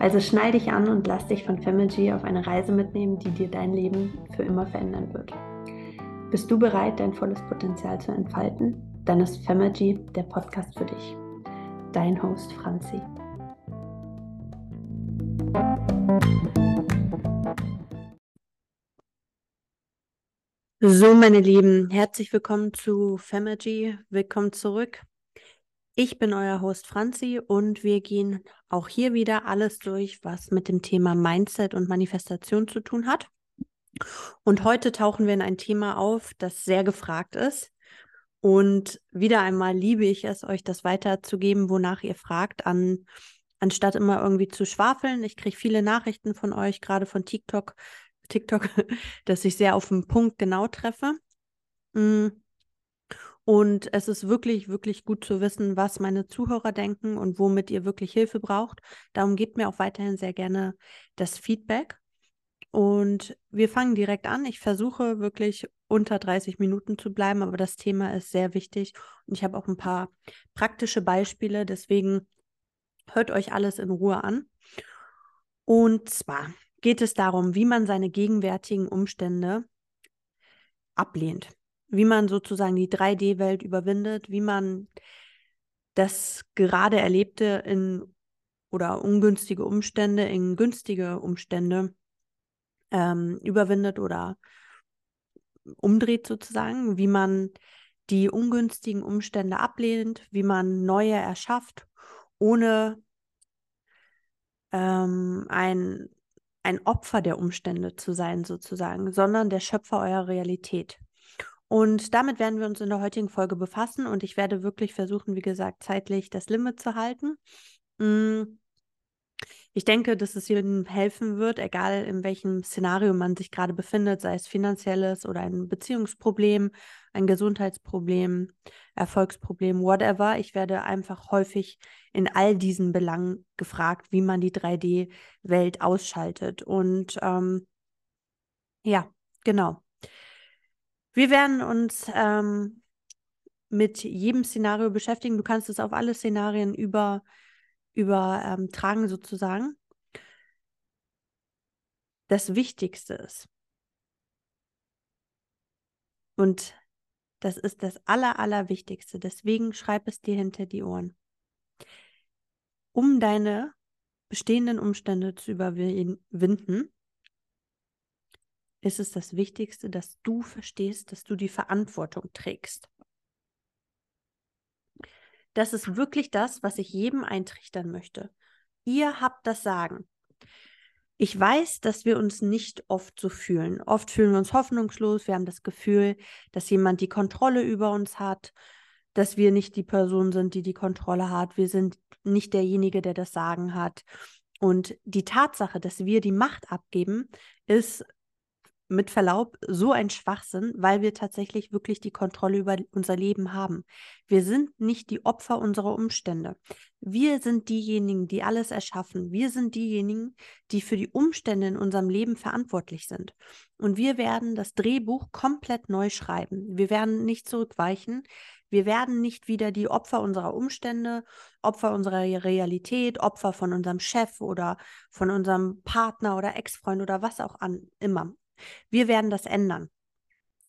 Also schnall dich an und lass dich von Femergy auf eine Reise mitnehmen, die dir dein Leben für immer verändern wird. Bist du bereit, dein volles Potenzial zu entfalten? Dann ist Femergy der Podcast für dich. Dein Host Franzi. So, meine Lieben, herzlich willkommen zu Femergy. Willkommen zurück. Ich bin euer Host Franzi und wir gehen auch hier wieder alles durch, was mit dem Thema Mindset und Manifestation zu tun hat. Und heute tauchen wir in ein Thema auf, das sehr gefragt ist. Und wieder einmal liebe ich es, euch das weiterzugeben, wonach ihr fragt, an, anstatt immer irgendwie zu schwafeln. Ich kriege viele Nachrichten von euch, gerade von TikTok, TikTok, dass ich sehr auf den Punkt genau treffe. Mm. Und es ist wirklich, wirklich gut zu wissen, was meine Zuhörer denken und womit ihr wirklich Hilfe braucht. Darum gebt mir auch weiterhin sehr gerne das Feedback. Und wir fangen direkt an. Ich versuche wirklich unter 30 Minuten zu bleiben, aber das Thema ist sehr wichtig und ich habe auch ein paar praktische Beispiele. Deswegen hört euch alles in Ruhe an. Und zwar geht es darum, wie man seine gegenwärtigen Umstände ablehnt wie man sozusagen die 3D-Welt überwindet, wie man das gerade Erlebte in oder ungünstige Umstände in günstige Umstände ähm, überwindet oder umdreht sozusagen, wie man die ungünstigen Umstände ablehnt, wie man neue erschafft, ohne ähm, ein, ein Opfer der Umstände zu sein sozusagen, sondern der Schöpfer eurer Realität. Und damit werden wir uns in der heutigen Folge befassen und ich werde wirklich versuchen, wie gesagt, zeitlich das Limit zu halten. Mm. Ich denke, dass es jedem helfen wird, egal in welchem Szenario man sich gerade befindet, sei es finanzielles oder ein Beziehungsproblem, ein Gesundheitsproblem, Erfolgsproblem, whatever. Ich werde einfach häufig in all diesen Belangen gefragt, wie man die 3D-Welt ausschaltet. Und ähm, ja, genau. Wir werden uns ähm, mit jedem Szenario beschäftigen. Du kannst es auf alle Szenarien über, übertragen ähm, sozusagen. Das Wichtigste ist, und das ist das Aller, Allerwichtigste, deswegen schreib es dir hinter die Ohren. Um deine bestehenden Umstände zu überwinden, ist es das Wichtigste, dass du verstehst, dass du die Verantwortung trägst. Das ist wirklich das, was ich jedem eintrichtern möchte. Ihr habt das Sagen. Ich weiß, dass wir uns nicht oft so fühlen. Oft fühlen wir uns hoffnungslos. Wir haben das Gefühl, dass jemand die Kontrolle über uns hat, dass wir nicht die Person sind, die die Kontrolle hat. Wir sind nicht derjenige, der das Sagen hat. Und die Tatsache, dass wir die Macht abgeben, ist mit Verlaub so ein Schwachsinn, weil wir tatsächlich wirklich die Kontrolle über unser Leben haben. Wir sind nicht die Opfer unserer Umstände. Wir sind diejenigen, die alles erschaffen. Wir sind diejenigen, die für die Umstände in unserem Leben verantwortlich sind. Und wir werden das Drehbuch komplett neu schreiben. Wir werden nicht zurückweichen. Wir werden nicht wieder die Opfer unserer Umstände, Opfer unserer Realität, Opfer von unserem Chef oder von unserem Partner oder Ex-Freund oder was auch an, immer. Wir werden das ändern.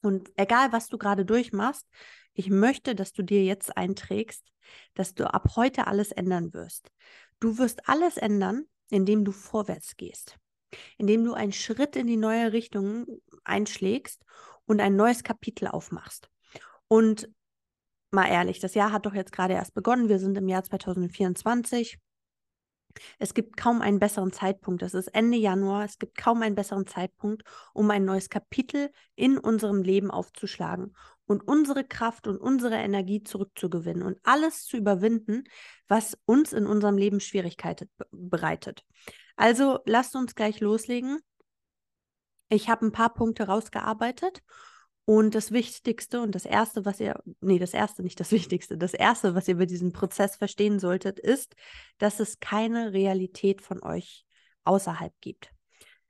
Und egal, was du gerade durchmachst, ich möchte, dass du dir jetzt einträgst, dass du ab heute alles ändern wirst. Du wirst alles ändern, indem du vorwärts gehst, indem du einen Schritt in die neue Richtung einschlägst und ein neues Kapitel aufmachst. Und mal ehrlich, das Jahr hat doch jetzt gerade erst begonnen. Wir sind im Jahr 2024. Es gibt kaum einen besseren Zeitpunkt. Es ist Ende Januar. Es gibt kaum einen besseren Zeitpunkt, um ein neues Kapitel in unserem Leben aufzuschlagen und unsere Kraft und unsere Energie zurückzugewinnen und alles zu überwinden, was uns in unserem Leben Schwierigkeiten bereitet. Also lasst uns gleich loslegen. Ich habe ein paar Punkte rausgearbeitet und das Wichtigste und das Erste, was ihr, nee, das Erste, nicht das Wichtigste, das Erste, was ihr über diesen Prozess verstehen solltet, ist, dass es keine Realität von euch außerhalb gibt.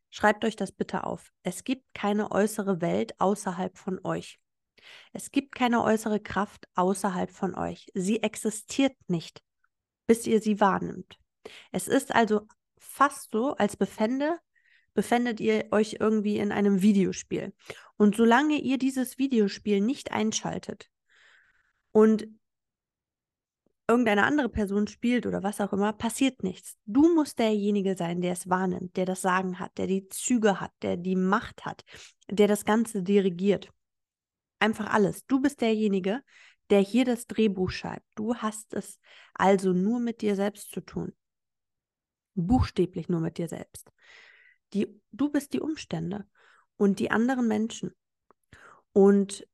Schreibt euch das bitte auf. Es gibt keine äußere Welt außerhalb von euch. Es gibt keine äußere Kraft außerhalb von euch. Sie existiert nicht, bis ihr sie wahrnimmt. Es ist also fast so, als befände befändet ihr euch irgendwie in einem Videospiel. Und solange ihr dieses Videospiel nicht einschaltet und irgendeine andere Person spielt oder was auch immer, passiert nichts. Du musst derjenige sein, der es wahrnimmt, der das Sagen hat, der die Züge hat, der die Macht hat, der das Ganze dirigiert. Einfach alles. Du bist derjenige, der hier das Drehbuch schreibt. Du hast es also nur mit dir selbst zu tun. Buchstäblich nur mit dir selbst. Die, du bist die Umstände und die anderen Menschen. Und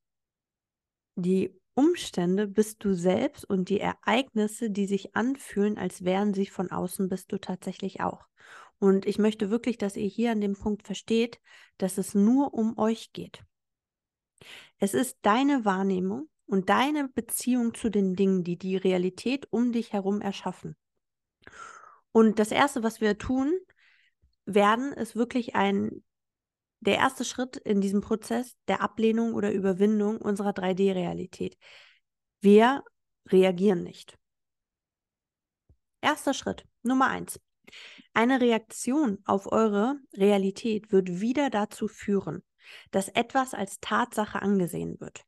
die Umstände bist du selbst und die Ereignisse, die sich anfühlen, als wären sie von außen, bist du tatsächlich auch. Und ich möchte wirklich, dass ihr hier an dem Punkt versteht, dass es nur um euch geht. Es ist deine Wahrnehmung und deine Beziehung zu den Dingen, die die Realität um dich herum erschaffen. Und das Erste, was wir tun, werden, ist wirklich ein, der erste Schritt in diesem Prozess der Ablehnung oder Überwindung unserer 3D-Realität. Wir reagieren nicht. Erster Schritt, Nummer eins. Eine Reaktion auf eure Realität wird wieder dazu führen, dass etwas als Tatsache angesehen wird.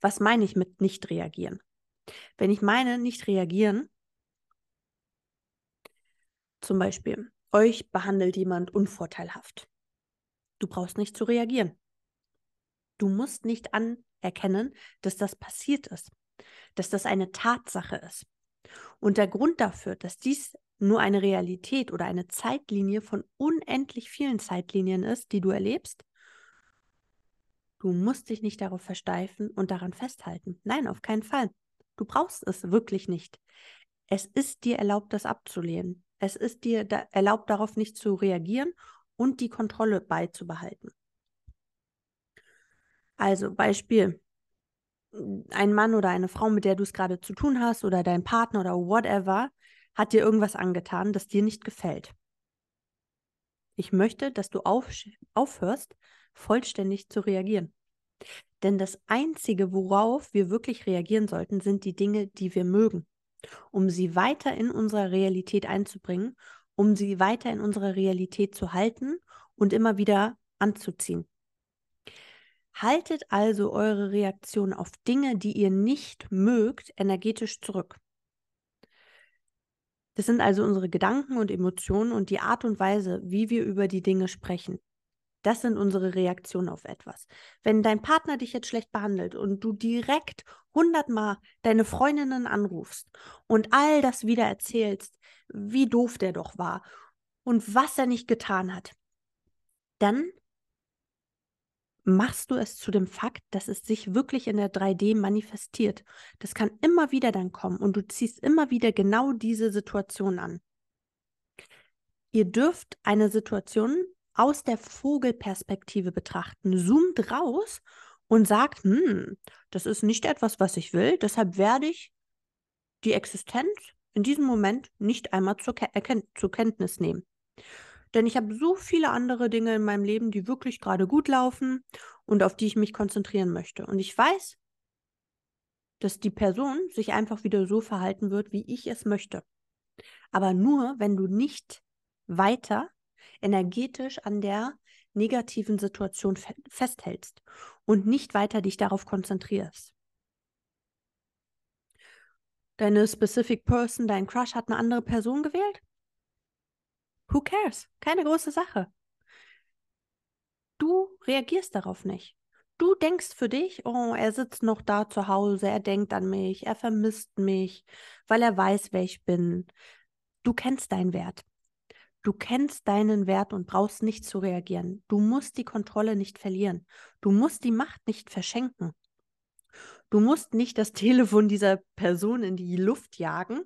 Was meine ich mit nicht reagieren? Wenn ich meine nicht reagieren, zum Beispiel, euch behandelt jemand unvorteilhaft. Du brauchst nicht zu reagieren. Du musst nicht anerkennen, dass das passiert ist, dass das eine Tatsache ist. Und der Grund dafür, dass dies nur eine Realität oder eine Zeitlinie von unendlich vielen Zeitlinien ist, die du erlebst, du musst dich nicht darauf versteifen und daran festhalten. Nein, auf keinen Fall. Du brauchst es wirklich nicht. Es ist dir erlaubt, das abzulehnen. Es ist dir da erlaubt, darauf nicht zu reagieren und die Kontrolle beizubehalten. Also Beispiel, ein Mann oder eine Frau, mit der du es gerade zu tun hast oder dein Partner oder whatever, hat dir irgendwas angetan, das dir nicht gefällt. Ich möchte, dass du auf, aufhörst, vollständig zu reagieren. Denn das Einzige, worauf wir wirklich reagieren sollten, sind die Dinge, die wir mögen um sie weiter in unsere Realität einzubringen, um sie weiter in unserer Realität zu halten und immer wieder anzuziehen. Haltet also eure Reaktion auf Dinge, die ihr nicht mögt, energetisch zurück. Das sind also unsere Gedanken und Emotionen und die Art und Weise, wie wir über die Dinge sprechen. Das sind unsere Reaktionen auf etwas. Wenn dein Partner dich jetzt schlecht behandelt und du direkt hundertmal deine Freundinnen anrufst und all das wieder erzählst, wie doof der doch war und was er nicht getan hat, dann machst du es zu dem Fakt, dass es sich wirklich in der 3D manifestiert. Das kann immer wieder dann kommen und du ziehst immer wieder genau diese Situation an. Ihr dürft eine Situation aus der Vogelperspektive betrachten, zoomt raus und sagt, hm, das ist nicht etwas, was ich will, deshalb werde ich die Existenz in diesem Moment nicht einmal zur, Ke zur Kenntnis nehmen. Denn ich habe so viele andere Dinge in meinem Leben, die wirklich gerade gut laufen und auf die ich mich konzentrieren möchte. Und ich weiß, dass die Person sich einfach wieder so verhalten wird, wie ich es möchte. Aber nur, wenn du nicht weiter energetisch an der negativen Situation fe festhältst und nicht weiter dich darauf konzentrierst. Deine Specific Person, dein Crush hat eine andere Person gewählt? Who cares? Keine große Sache. Du reagierst darauf nicht. Du denkst für dich, oh, er sitzt noch da zu Hause, er denkt an mich, er vermisst mich, weil er weiß, wer ich bin. Du kennst deinen Wert. Du kennst deinen Wert und brauchst nicht zu reagieren. Du musst die Kontrolle nicht verlieren. Du musst die Macht nicht verschenken. Du musst nicht das Telefon dieser Person in die Luft jagen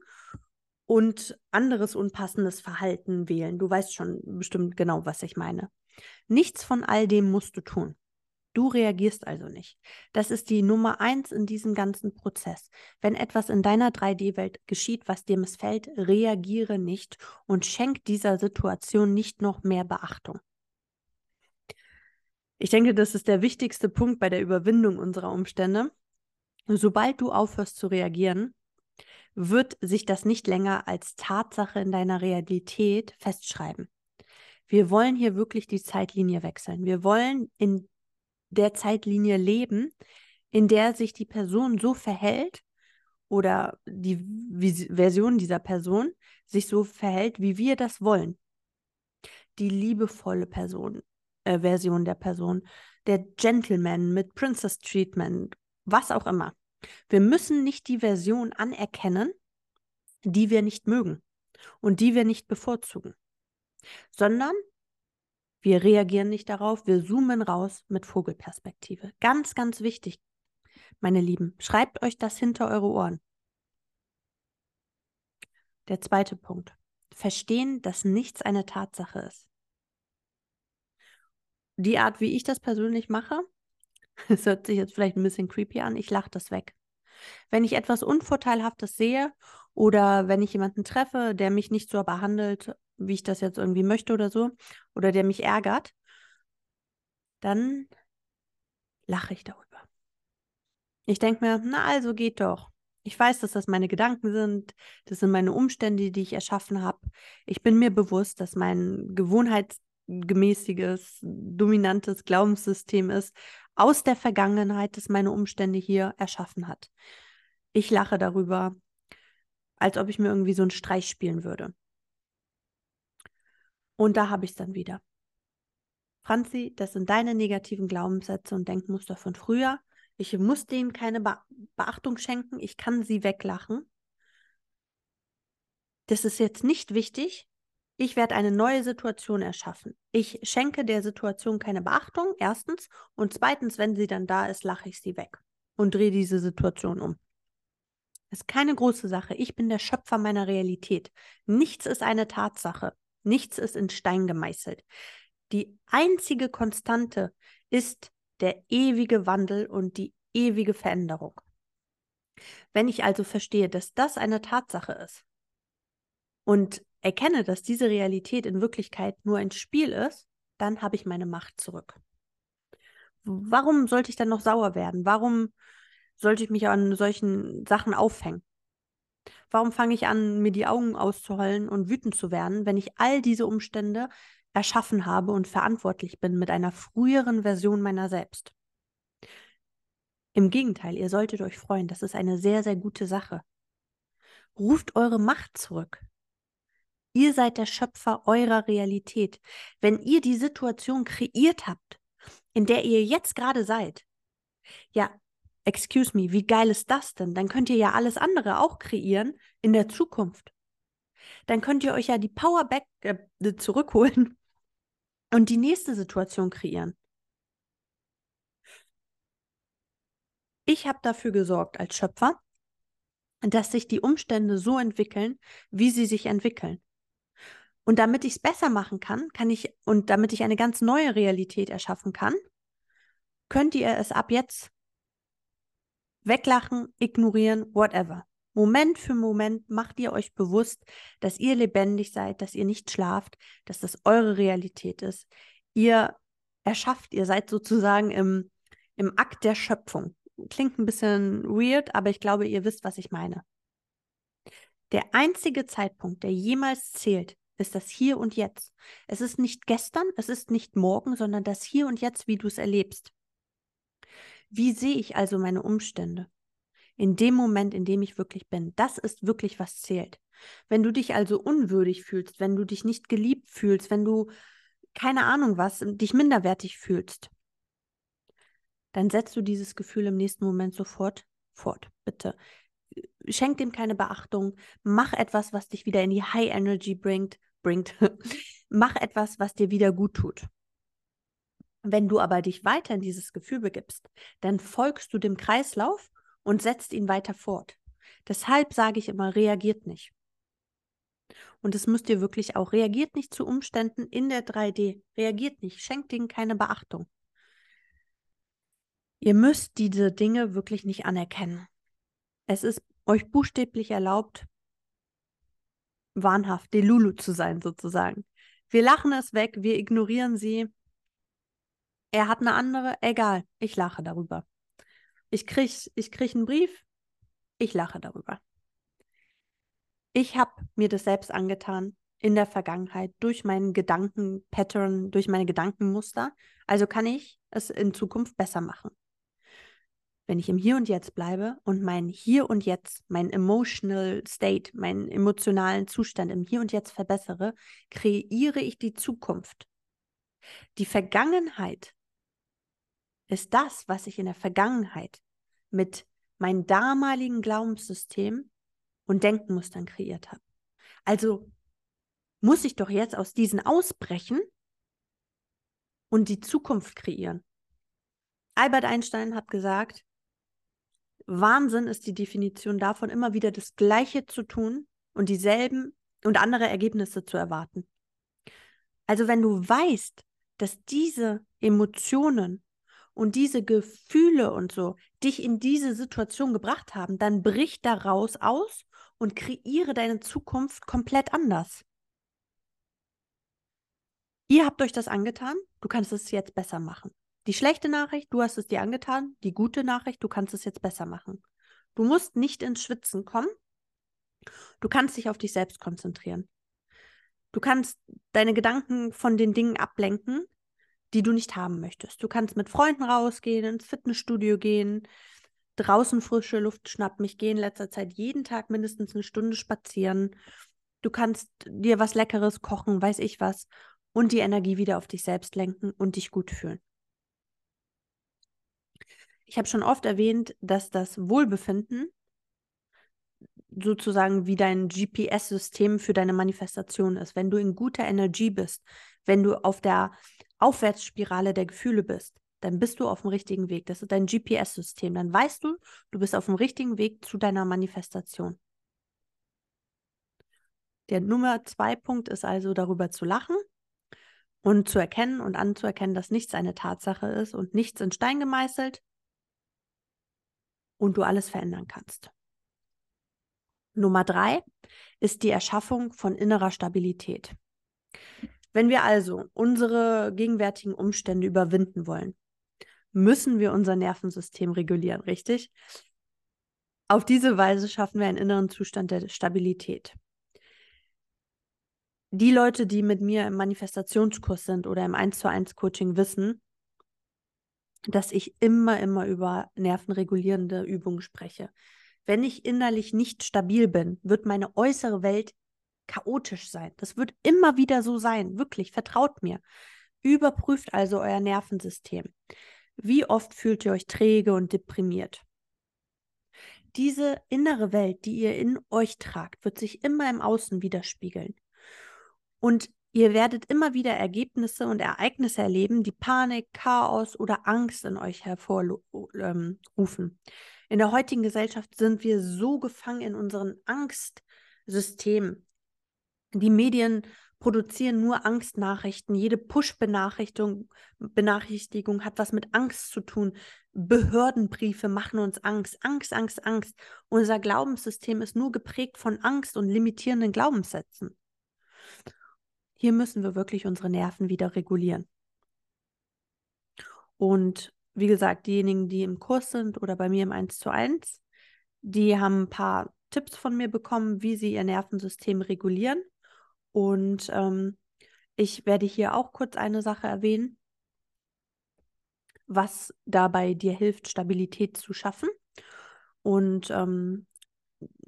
und anderes unpassendes Verhalten wählen. Du weißt schon bestimmt genau, was ich meine. Nichts von all dem musst du tun. Du reagierst also nicht. Das ist die Nummer eins in diesem ganzen Prozess. Wenn etwas in deiner 3D-Welt geschieht, was dir missfällt, reagiere nicht und schenk dieser Situation nicht noch mehr Beachtung. Ich denke, das ist der wichtigste Punkt bei der Überwindung unserer Umstände. Sobald du aufhörst zu reagieren, wird sich das nicht länger als Tatsache in deiner Realität festschreiben. Wir wollen hier wirklich die Zeitlinie wechseln. Wir wollen in der Zeitlinie leben, in der sich die Person so verhält oder die Vis Version dieser Person sich so verhält, wie wir das wollen. Die liebevolle Person, äh, Version der Person, der Gentleman mit Princess Treatment, was auch immer. Wir müssen nicht die Version anerkennen, die wir nicht mögen und die wir nicht bevorzugen, sondern wir reagieren nicht darauf, wir zoomen raus mit Vogelperspektive. Ganz, ganz wichtig, meine Lieben. Schreibt euch das hinter eure Ohren. Der zweite Punkt. Verstehen, dass nichts eine Tatsache ist. Die Art, wie ich das persönlich mache, es hört sich jetzt vielleicht ein bisschen creepy an, ich lache das weg. Wenn ich etwas Unvorteilhaftes sehe oder wenn ich jemanden treffe, der mich nicht so behandelt, wie ich das jetzt irgendwie möchte oder so, oder der mich ärgert, dann lache ich darüber. Ich denke mir, na also geht doch. Ich weiß, dass das meine Gedanken sind, das sind meine Umstände, die ich erschaffen habe. Ich bin mir bewusst, dass mein gewohnheitsgemäßiges, dominantes Glaubenssystem ist, aus der Vergangenheit, das meine Umstände hier erschaffen hat. Ich lache darüber, als ob ich mir irgendwie so einen Streich spielen würde. Und da habe ich es dann wieder. Franzi, das sind deine negativen Glaubenssätze und Denkmuster von früher. Ich muss denen keine Be Beachtung schenken. Ich kann sie weglachen. Das ist jetzt nicht wichtig. Ich werde eine neue Situation erschaffen. Ich schenke der Situation keine Beachtung, erstens. Und zweitens, wenn sie dann da ist, lache ich sie weg und drehe diese Situation um. Das ist keine große Sache. Ich bin der Schöpfer meiner Realität. Nichts ist eine Tatsache. Nichts ist in Stein gemeißelt. Die einzige Konstante ist der ewige Wandel und die ewige Veränderung. Wenn ich also verstehe, dass das eine Tatsache ist und erkenne, dass diese Realität in Wirklichkeit nur ein Spiel ist, dann habe ich meine Macht zurück. Warum sollte ich dann noch sauer werden? Warum sollte ich mich an solchen Sachen aufhängen? Warum fange ich an, mir die Augen auszuheulen und wütend zu werden, wenn ich all diese Umstände erschaffen habe und verantwortlich bin mit einer früheren Version meiner selbst? Im Gegenteil, ihr solltet euch freuen, das ist eine sehr, sehr gute Sache. Ruft eure Macht zurück. Ihr seid der Schöpfer eurer Realität. Wenn ihr die Situation kreiert habt, in der ihr jetzt gerade seid, ja, excuse me, wie geil ist das denn? Dann könnt ihr ja alles andere auch kreieren in der Zukunft. Dann könnt ihr euch ja die Power back äh, zurückholen und die nächste Situation kreieren. Ich habe dafür gesorgt als Schöpfer, dass sich die Umstände so entwickeln, wie sie sich entwickeln. Und damit ich es besser machen kann, kann ich, und damit ich eine ganz neue Realität erschaffen kann, könnt ihr es ab jetzt weglachen, ignorieren, whatever. Moment für Moment macht ihr euch bewusst, dass ihr lebendig seid, dass ihr nicht schlaft, dass das eure Realität ist. Ihr erschafft, ihr seid sozusagen im, im Akt der Schöpfung. Klingt ein bisschen weird, aber ich glaube, ihr wisst, was ich meine. Der einzige Zeitpunkt, der jemals zählt, ist das Hier und Jetzt. Es ist nicht gestern, es ist nicht morgen, sondern das Hier und Jetzt, wie du es erlebst. Wie sehe ich also meine Umstände? In dem Moment, in dem ich wirklich bin. Das ist wirklich, was zählt. Wenn du dich also unwürdig fühlst, wenn du dich nicht geliebt fühlst, wenn du keine Ahnung was, dich minderwertig fühlst, dann setzt du dieses Gefühl im nächsten Moment sofort fort. Bitte. Schenk dem keine Beachtung. Mach etwas, was dich wieder in die High Energy bringt. bringt. Mach etwas, was dir wieder gut tut. Wenn du aber dich weiter in dieses Gefühl begibst, dann folgst du dem Kreislauf und setzt ihn weiter fort. Deshalb sage ich immer, reagiert nicht. Und es müsst ihr wirklich auch, reagiert nicht zu Umständen in der 3D, reagiert nicht, schenkt ihnen keine Beachtung. Ihr müsst diese Dinge wirklich nicht anerkennen. Es ist euch buchstäblich erlaubt, wahnhaft Delulu zu sein, sozusagen. Wir lachen es weg, wir ignorieren sie, er hat eine andere, egal, ich lache darüber. Ich kriege ich krieg einen Brief, ich lache darüber. Ich habe mir das selbst angetan in der Vergangenheit durch meinen Gedankenpattern, durch meine Gedankenmuster. Also kann ich es in Zukunft besser machen. Wenn ich im Hier und Jetzt bleibe und mein Hier und Jetzt, mein emotional state, meinen emotionalen Zustand im Hier und Jetzt verbessere, kreiere ich die Zukunft. Die Vergangenheit ist das, was ich in der Vergangenheit mit meinem damaligen Glaubenssystem und Denkenmustern kreiert habe. Also muss ich doch jetzt aus diesen ausbrechen und die Zukunft kreieren. Albert Einstein hat gesagt, Wahnsinn ist die Definition davon, immer wieder das Gleiche zu tun und dieselben und andere Ergebnisse zu erwarten. Also wenn du weißt, dass diese Emotionen und diese Gefühle und so dich in diese Situation gebracht haben, dann brich daraus aus und kreiere deine Zukunft komplett anders. Ihr habt euch das angetan, du kannst es jetzt besser machen. Die schlechte Nachricht, du hast es dir angetan. Die gute Nachricht, du kannst es jetzt besser machen. Du musst nicht ins Schwitzen kommen. Du kannst dich auf dich selbst konzentrieren. Du kannst deine Gedanken von den Dingen ablenken, die du nicht haben möchtest. Du kannst mit Freunden rausgehen, ins Fitnessstudio gehen, draußen frische Luft schnappen. Ich gehe in letzter Zeit jeden Tag mindestens eine Stunde spazieren. Du kannst dir was Leckeres kochen, weiß ich was, und die Energie wieder auf dich selbst lenken und dich gut fühlen. Ich habe schon oft erwähnt, dass das Wohlbefinden sozusagen wie dein GPS-System für deine Manifestation ist. Wenn du in guter Energie bist, wenn du auf der Aufwärtsspirale der Gefühle bist, dann bist du auf dem richtigen Weg. Das ist dein GPS-System. Dann weißt du, du bist auf dem richtigen Weg zu deiner Manifestation. Der Nummer zwei Punkt ist also darüber zu lachen und zu erkennen und anzuerkennen, dass nichts eine Tatsache ist und nichts in Stein gemeißelt und du alles verändern kannst. Nummer drei ist die Erschaffung von innerer Stabilität. Wenn wir also unsere gegenwärtigen Umstände überwinden wollen, müssen wir unser Nervensystem regulieren, richtig? Auf diese Weise schaffen wir einen inneren Zustand der Stabilität. Die Leute, die mit mir im Manifestationskurs sind oder im 1 zu 1 Coaching wissen, dass ich immer, immer über nervenregulierende Übungen spreche. Wenn ich innerlich nicht stabil bin, wird meine äußere Welt chaotisch sein. Das wird immer wieder so sein. Wirklich, vertraut mir. Überprüft also euer Nervensystem. Wie oft fühlt ihr euch träge und deprimiert? Diese innere Welt, die ihr in euch tragt, wird sich immer im Außen widerspiegeln. Und ihr werdet immer wieder Ergebnisse und Ereignisse erleben, die Panik, Chaos oder Angst in euch hervorrufen. In der heutigen Gesellschaft sind wir so gefangen in unseren Angstsystemen, die Medien produzieren nur Angstnachrichten. Jede Push-Benachrichtigung Benachrichtigung hat was mit Angst zu tun. Behördenbriefe machen uns Angst. Angst, Angst, Angst. Unser Glaubenssystem ist nur geprägt von Angst und limitierenden Glaubenssätzen. Hier müssen wir wirklich unsere Nerven wieder regulieren. Und wie gesagt, diejenigen, die im Kurs sind oder bei mir im 1 zu 1, die haben ein paar Tipps von mir bekommen, wie sie ihr Nervensystem regulieren. Und ähm, ich werde hier auch kurz eine Sache erwähnen, was dabei dir hilft, Stabilität zu schaffen und ähm,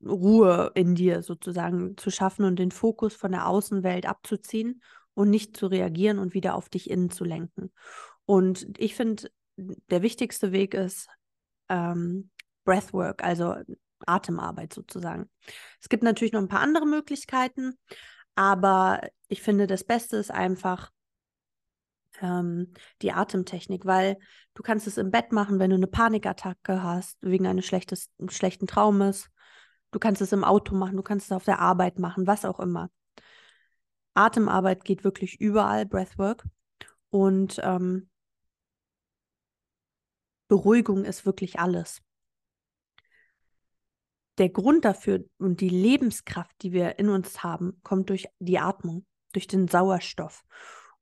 Ruhe in dir sozusagen zu schaffen und den Fokus von der Außenwelt abzuziehen und nicht zu reagieren und wieder auf dich innen zu lenken. Und ich finde, der wichtigste Weg ist ähm, Breathwork, also Atemarbeit sozusagen. Es gibt natürlich noch ein paar andere Möglichkeiten, aber ich finde, das Beste ist einfach ähm, die Atemtechnik, weil du kannst es im Bett machen, wenn du eine Panikattacke hast, wegen eines schlechtes, schlechten Traumes. Du kannst es im Auto machen, du kannst es auf der Arbeit machen, was auch immer. Atemarbeit geht wirklich überall, Breathwork. Und ähm, Beruhigung ist wirklich alles der Grund dafür und die Lebenskraft, die wir in uns haben, kommt durch die Atmung, durch den Sauerstoff.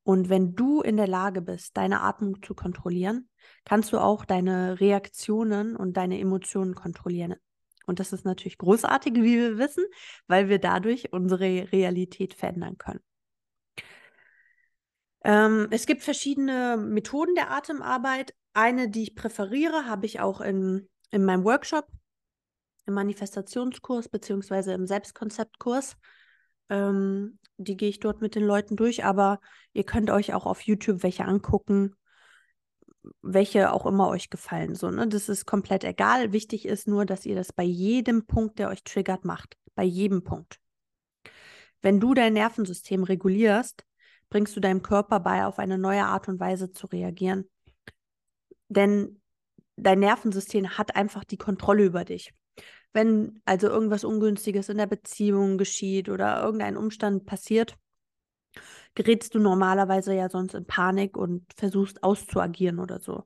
Und wenn du in der Lage bist, deine Atmung zu kontrollieren, kannst du auch deine Reaktionen und deine Emotionen kontrollieren. Und das ist natürlich großartig, wie wir wissen, weil wir dadurch unsere Realität verändern können. Ähm, es gibt verschiedene Methoden der Atemarbeit. Eine, die ich präferiere, habe ich auch in, in meinem Workshop im Manifestationskurs beziehungsweise im Selbstkonzeptkurs. Ähm, die gehe ich dort mit den Leuten durch, aber ihr könnt euch auch auf YouTube welche angucken, welche auch immer euch gefallen. So, ne? Das ist komplett egal. Wichtig ist nur, dass ihr das bei jedem Punkt, der euch triggert, macht. Bei jedem Punkt. Wenn du dein Nervensystem regulierst, bringst du deinem Körper bei, auf eine neue Art und Weise zu reagieren. Denn dein Nervensystem hat einfach die Kontrolle über dich. Wenn also irgendwas Ungünstiges in der Beziehung geschieht oder irgendein Umstand passiert, gerätst du normalerweise ja sonst in Panik und versuchst auszuagieren oder so.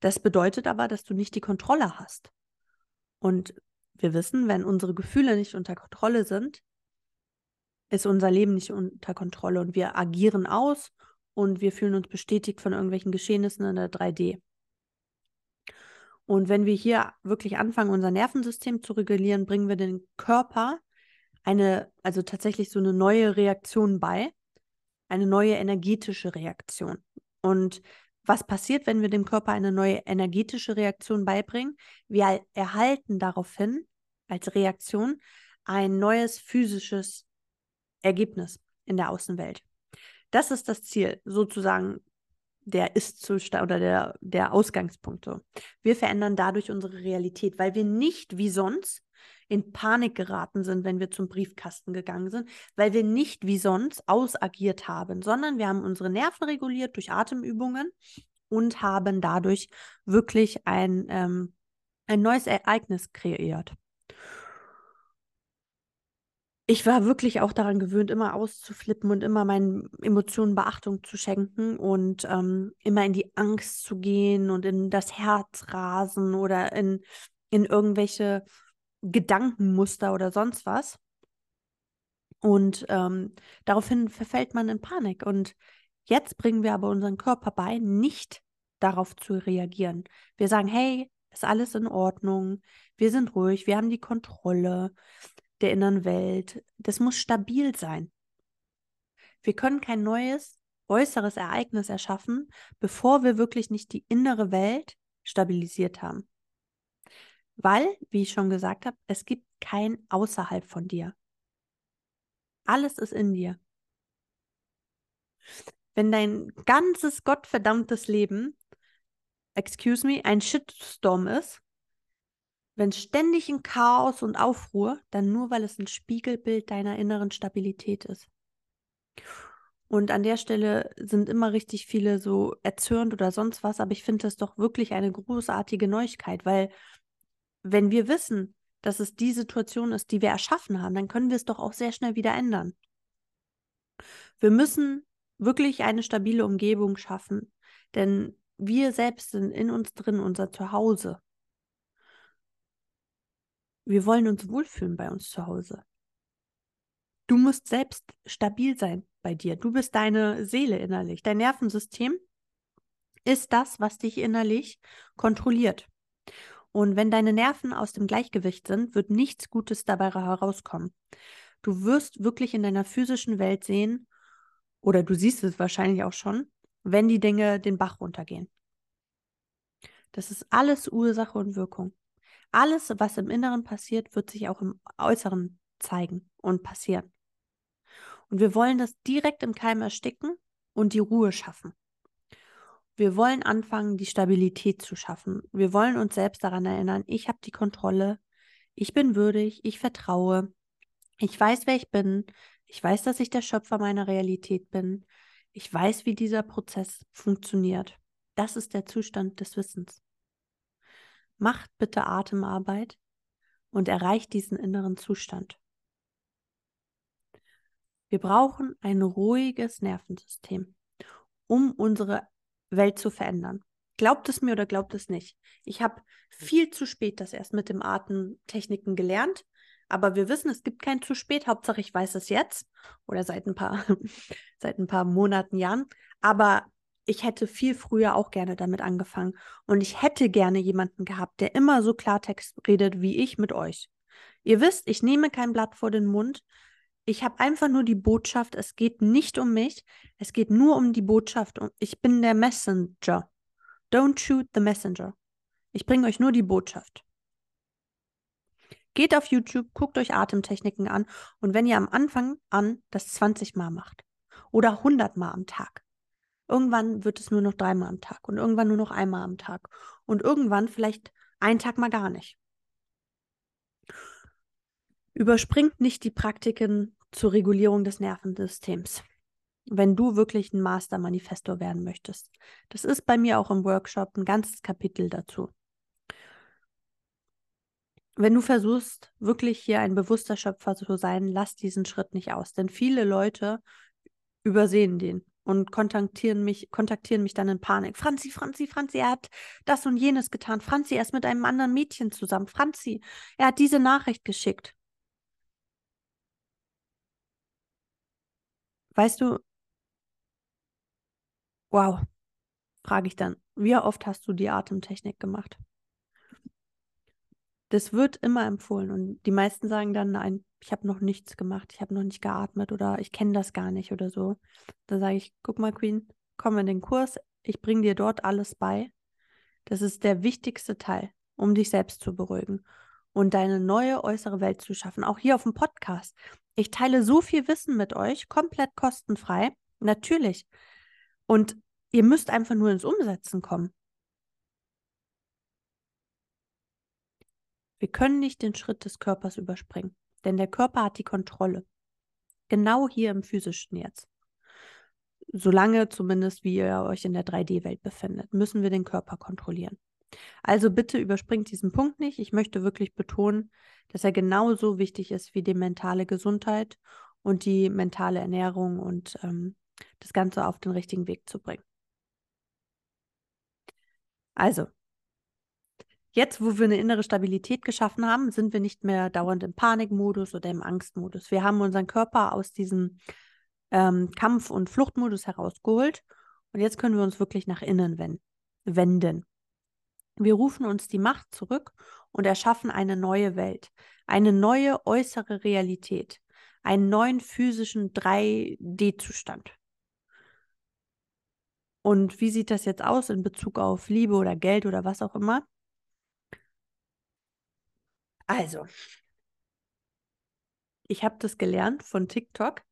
Das bedeutet aber, dass du nicht die Kontrolle hast. Und wir wissen, wenn unsere Gefühle nicht unter Kontrolle sind, ist unser Leben nicht unter Kontrolle und wir agieren aus und wir fühlen uns bestätigt von irgendwelchen Geschehnissen in der 3D. Und wenn wir hier wirklich anfangen, unser Nervensystem zu regulieren, bringen wir den Körper eine, also tatsächlich so eine neue Reaktion bei, eine neue energetische Reaktion. Und was passiert, wenn wir dem Körper eine neue energetische Reaktion beibringen? Wir erhalten daraufhin als Reaktion ein neues physisches Ergebnis in der Außenwelt. Das ist das Ziel, sozusagen der Ist-Zustand oder der, der Ausgangspunkt. Wir verändern dadurch unsere Realität, weil wir nicht wie sonst in Panik geraten sind, wenn wir zum Briefkasten gegangen sind, weil wir nicht wie sonst ausagiert haben, sondern wir haben unsere Nerven reguliert durch Atemübungen und haben dadurch wirklich ein, ähm, ein neues Ereignis kreiert ich war wirklich auch daran gewöhnt, immer auszuflippen und immer meinen Emotionen Beachtung zu schenken und ähm, immer in die Angst zu gehen und in das Herz rasen oder in, in irgendwelche Gedankenmuster oder sonst was. Und ähm, daraufhin verfällt man in Panik. Und jetzt bringen wir aber unseren Körper bei, nicht darauf zu reagieren. Wir sagen, hey, ist alles in Ordnung, wir sind ruhig, wir haben die Kontrolle der inneren Welt. Das muss stabil sein. Wir können kein neues äußeres Ereignis erschaffen, bevor wir wirklich nicht die innere Welt stabilisiert haben. Weil, wie ich schon gesagt habe, es gibt kein außerhalb von dir. Alles ist in dir. Wenn dein ganzes gottverdammtes Leben, excuse me, ein Shitstorm ist, wenn ständig ein Chaos und Aufruhr, dann nur, weil es ein Spiegelbild deiner inneren Stabilität ist. Und an der Stelle sind immer richtig viele so erzürnt oder sonst was, aber ich finde das doch wirklich eine großartige Neuigkeit, weil wenn wir wissen, dass es die Situation ist, die wir erschaffen haben, dann können wir es doch auch sehr schnell wieder ändern. Wir müssen wirklich eine stabile Umgebung schaffen, denn wir selbst sind in uns drin, unser Zuhause. Wir wollen uns wohlfühlen bei uns zu Hause. Du musst selbst stabil sein bei dir. Du bist deine Seele innerlich. Dein Nervensystem ist das, was dich innerlich kontrolliert. Und wenn deine Nerven aus dem Gleichgewicht sind, wird nichts Gutes dabei herauskommen. Du wirst wirklich in deiner physischen Welt sehen, oder du siehst es wahrscheinlich auch schon, wenn die Dinge den Bach runtergehen. Das ist alles Ursache und Wirkung. Alles, was im Inneren passiert, wird sich auch im Äußeren zeigen und passieren. Und wir wollen das direkt im Keim ersticken und die Ruhe schaffen. Wir wollen anfangen, die Stabilität zu schaffen. Wir wollen uns selbst daran erinnern, ich habe die Kontrolle, ich bin würdig, ich vertraue, ich weiß, wer ich bin, ich weiß, dass ich der Schöpfer meiner Realität bin, ich weiß, wie dieser Prozess funktioniert. Das ist der Zustand des Wissens. Macht bitte Atemarbeit und erreicht diesen inneren Zustand. Wir brauchen ein ruhiges Nervensystem, um unsere Welt zu verändern. Glaubt es mir oder glaubt es nicht. Ich habe viel zu spät das erst mit dem Atemtechniken gelernt, aber wir wissen, es gibt kein zu spät. Hauptsache, ich weiß es jetzt oder seit ein paar, seit ein paar Monaten, Jahren. Aber ich hätte viel früher auch gerne damit angefangen. Und ich hätte gerne jemanden gehabt, der immer so Klartext redet wie ich mit euch. Ihr wisst, ich nehme kein Blatt vor den Mund. Ich habe einfach nur die Botschaft, es geht nicht um mich, es geht nur um die Botschaft. Ich bin der Messenger. Don't shoot the messenger. Ich bringe euch nur die Botschaft. Geht auf YouTube, guckt euch Atemtechniken an und wenn ihr am Anfang an das 20 Mal macht oder 100 Mal am Tag, irgendwann wird es nur noch dreimal am Tag und irgendwann nur noch einmal am Tag und irgendwann vielleicht einen Tag mal gar nicht. Überspringt nicht die Praktiken zur Regulierung des Nervensystems, wenn du wirklich ein Master-Manifestor werden möchtest. Das ist bei mir auch im Workshop ein ganzes Kapitel dazu. Wenn du versuchst, wirklich hier ein bewusster Schöpfer zu sein, lass diesen Schritt nicht aus, denn viele Leute übersehen den und kontaktieren mich, kontaktieren mich dann in Panik. Franzi, Franzi, Franzi, er hat das und jenes getan. Franzi, er ist mit einem anderen Mädchen zusammen. Franzi, er hat diese Nachricht geschickt. Weißt du, wow, frage ich dann, wie oft hast du die Atemtechnik gemacht? Das wird immer empfohlen und die meisten sagen dann, nein, ich habe noch nichts gemacht, ich habe noch nicht geatmet oder ich kenne das gar nicht oder so. Dann sage ich, guck mal, Queen, komm in den Kurs, ich bringe dir dort alles bei. Das ist der wichtigste Teil, um dich selbst zu beruhigen und deine neue äußere Welt zu schaffen. Auch hier auf dem Podcast. Ich teile so viel Wissen mit euch, komplett kostenfrei, natürlich. Und ihr müsst einfach nur ins Umsetzen kommen. Wir können nicht den Schritt des Körpers überspringen, denn der Körper hat die Kontrolle. Genau hier im physischen jetzt. Solange zumindest, wie ihr euch in der 3D-Welt befindet, müssen wir den Körper kontrollieren. Also bitte überspringt diesen Punkt nicht. Ich möchte wirklich betonen, dass er genauso wichtig ist wie die mentale Gesundheit und die mentale Ernährung und ähm, das Ganze auf den richtigen Weg zu bringen. Also, jetzt, wo wir eine innere Stabilität geschaffen haben, sind wir nicht mehr dauernd im Panikmodus oder im Angstmodus. Wir haben unseren Körper aus diesem ähm, Kampf- und Fluchtmodus herausgeholt und jetzt können wir uns wirklich nach innen wenden. Wir rufen uns die Macht zurück und erschaffen eine neue Welt, eine neue äußere Realität, einen neuen physischen 3D-Zustand. Und wie sieht das jetzt aus in Bezug auf Liebe oder Geld oder was auch immer? Also, ich habe das gelernt von TikTok.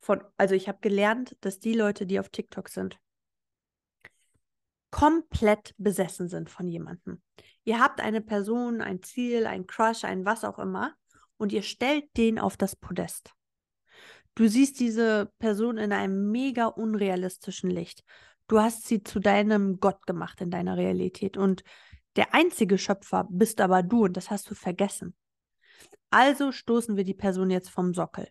Von, also ich habe gelernt, dass die Leute, die auf TikTok sind, komplett besessen sind von jemandem. Ihr habt eine Person, ein Ziel, ein Crush, ein was auch immer und ihr stellt den auf das Podest. Du siehst diese Person in einem mega unrealistischen Licht. Du hast sie zu deinem Gott gemacht in deiner Realität und der einzige Schöpfer bist aber du und das hast du vergessen. Also stoßen wir die Person jetzt vom Sockel.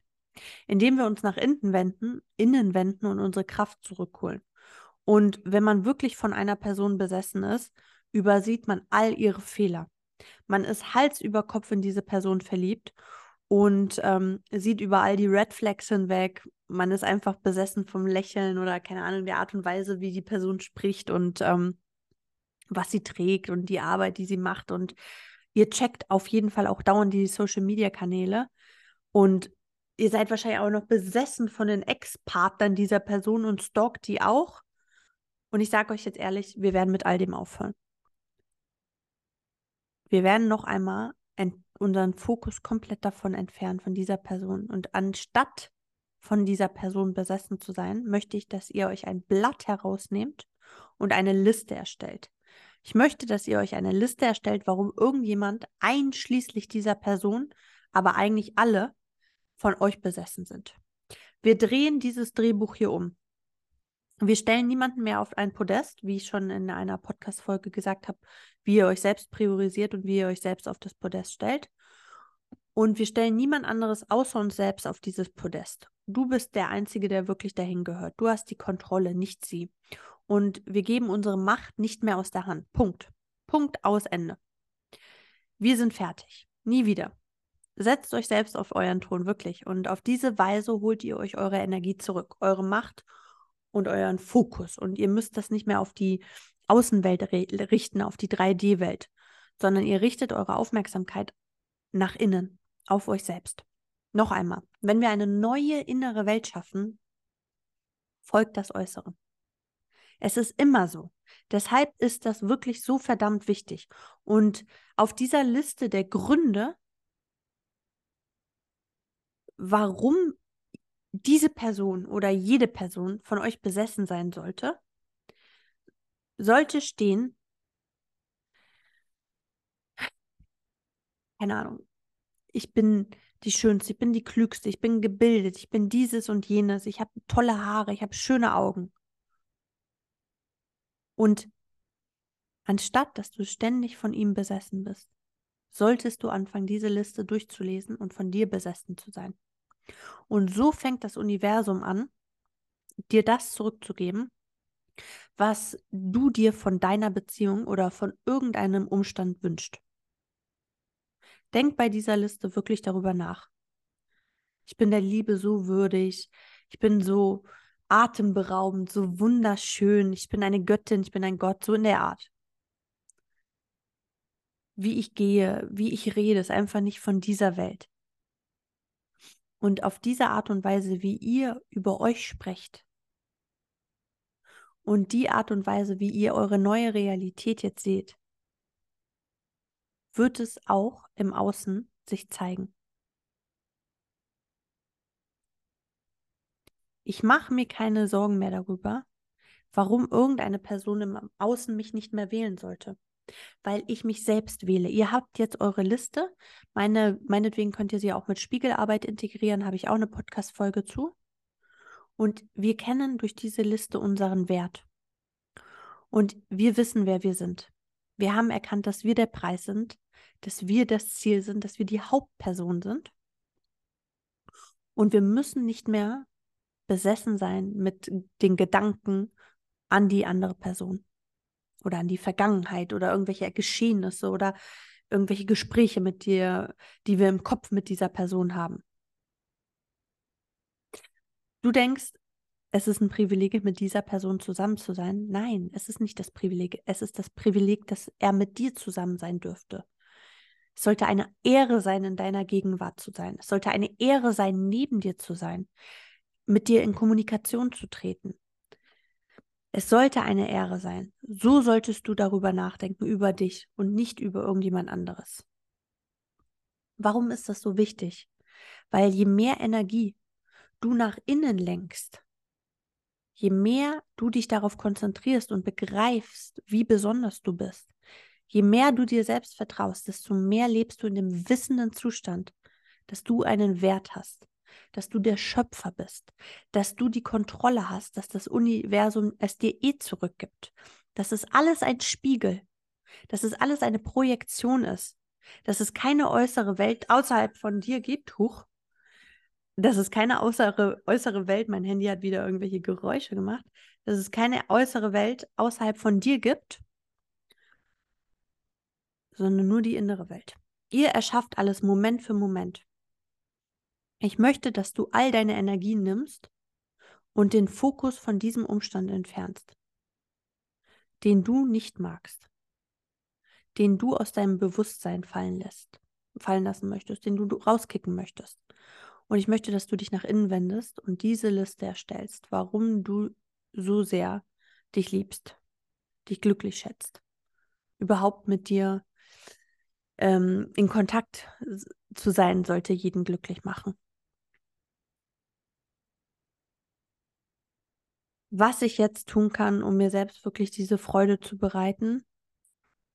indem wir uns nach innen wenden, innen wenden und unsere Kraft zurückholen. Und wenn man wirklich von einer Person besessen ist, übersieht man all ihre Fehler. Man ist Hals über Kopf in diese Person verliebt und ähm, sieht überall die Red Flags hinweg. Man ist einfach besessen vom Lächeln oder keine Ahnung der Art und Weise, wie die Person spricht und ähm, was sie trägt und die Arbeit, die sie macht. Und ihr checkt auf jeden Fall auch dauernd die Social Media Kanäle und ihr seid wahrscheinlich auch noch besessen von den Ex-Partnern dieser Person und stalkt die auch. Und ich sage euch jetzt ehrlich, wir werden mit all dem aufhören. Wir werden noch einmal unseren Fokus komplett davon entfernen, von dieser Person. Und anstatt von dieser Person besessen zu sein, möchte ich, dass ihr euch ein Blatt herausnehmt und eine Liste erstellt. Ich möchte, dass ihr euch eine Liste erstellt, warum irgendjemand, einschließlich dieser Person, aber eigentlich alle, von euch besessen sind. Wir drehen dieses Drehbuch hier um. Wir stellen niemanden mehr auf ein Podest, wie ich schon in einer Podcast-Folge gesagt habe, wie ihr euch selbst priorisiert und wie ihr euch selbst auf das Podest stellt. Und wir stellen niemand anderes außer uns selbst auf dieses Podest. Du bist der Einzige, der wirklich dahin gehört. Du hast die Kontrolle, nicht sie. Und wir geben unsere Macht nicht mehr aus der Hand. Punkt. Punkt aus Ende. Wir sind fertig. Nie wieder. Setzt euch selbst auf euren Thron, wirklich. Und auf diese Weise holt ihr euch eure Energie zurück, eure Macht und euren Fokus. Und ihr müsst das nicht mehr auf die Außenwelt richten, auf die 3D-Welt, sondern ihr richtet eure Aufmerksamkeit nach innen, auf euch selbst. Noch einmal, wenn wir eine neue innere Welt schaffen, folgt das Äußere. Es ist immer so. Deshalb ist das wirklich so verdammt wichtig. Und auf dieser Liste der Gründe, warum diese Person oder jede Person von euch besessen sein sollte, sollte stehen, keine Ahnung, ich bin die Schönste, ich bin die Klügste, ich bin gebildet, ich bin dieses und jenes, ich habe tolle Haare, ich habe schöne Augen. Und anstatt dass du ständig von ihm besessen bist, solltest du anfangen, diese Liste durchzulesen und von dir besessen zu sein. Und so fängt das Universum an, dir das zurückzugeben, was du dir von deiner Beziehung oder von irgendeinem Umstand wünscht. Denk bei dieser Liste wirklich darüber nach. Ich bin der Liebe so würdig, ich bin so atemberaubend, so wunderschön, ich bin eine Göttin, ich bin ein Gott, so in der Art. Wie ich gehe, wie ich rede, ist einfach nicht von dieser Welt. Und auf diese Art und Weise, wie ihr über euch sprecht und die Art und Weise, wie ihr eure neue Realität jetzt seht, wird es auch im Außen sich zeigen. Ich mache mir keine Sorgen mehr darüber, warum irgendeine Person im Außen mich nicht mehr wählen sollte weil ich mich selbst wähle. Ihr habt jetzt eure Liste. Meine, meinetwegen könnt ihr sie auch mit Spiegelarbeit integrieren, habe ich auch eine Podcast-Folge zu. Und wir kennen durch diese Liste unseren Wert. Und wir wissen, wer wir sind. Wir haben erkannt, dass wir der Preis sind, dass wir das Ziel sind, dass wir die Hauptperson sind. Und wir müssen nicht mehr besessen sein mit den Gedanken an die andere Person oder an die Vergangenheit oder irgendwelche Geschehnisse oder irgendwelche Gespräche mit dir, die wir im Kopf mit dieser Person haben. Du denkst, es ist ein Privileg, mit dieser Person zusammen zu sein. Nein, es ist nicht das Privileg. Es ist das Privileg, dass er mit dir zusammen sein dürfte. Es sollte eine Ehre sein, in deiner Gegenwart zu sein. Es sollte eine Ehre sein, neben dir zu sein, mit dir in Kommunikation zu treten. Es sollte eine Ehre sein. So solltest du darüber nachdenken, über dich und nicht über irgendjemand anderes. Warum ist das so wichtig? Weil je mehr Energie du nach innen lenkst, je mehr du dich darauf konzentrierst und begreifst, wie besonders du bist, je mehr du dir selbst vertraust, desto mehr lebst du in dem wissenden Zustand, dass du einen Wert hast, dass du der Schöpfer bist, dass du die Kontrolle hast, dass das Universum es dir eh zurückgibt, dass es alles ein Spiegel, dass es alles eine Projektion ist, dass es keine äußere Welt außerhalb von dir gibt, hoch, dass es keine äußere, äußere Welt, mein Handy hat wieder irgendwelche Geräusche gemacht, dass es keine äußere Welt außerhalb von dir gibt, sondern nur die innere Welt. Ihr erschafft alles Moment für Moment. Ich möchte, dass du all deine Energien nimmst und den Fokus von diesem Umstand entfernst, den du nicht magst, den du aus deinem Bewusstsein fallen lässt, fallen lassen möchtest, den du rauskicken möchtest. Und ich möchte, dass du dich nach innen wendest und diese Liste erstellst, warum du so sehr dich liebst, dich glücklich schätzt, überhaupt mit dir ähm, in Kontakt zu sein, sollte jeden glücklich machen. Was ich jetzt tun kann, um mir selbst wirklich diese Freude zu bereiten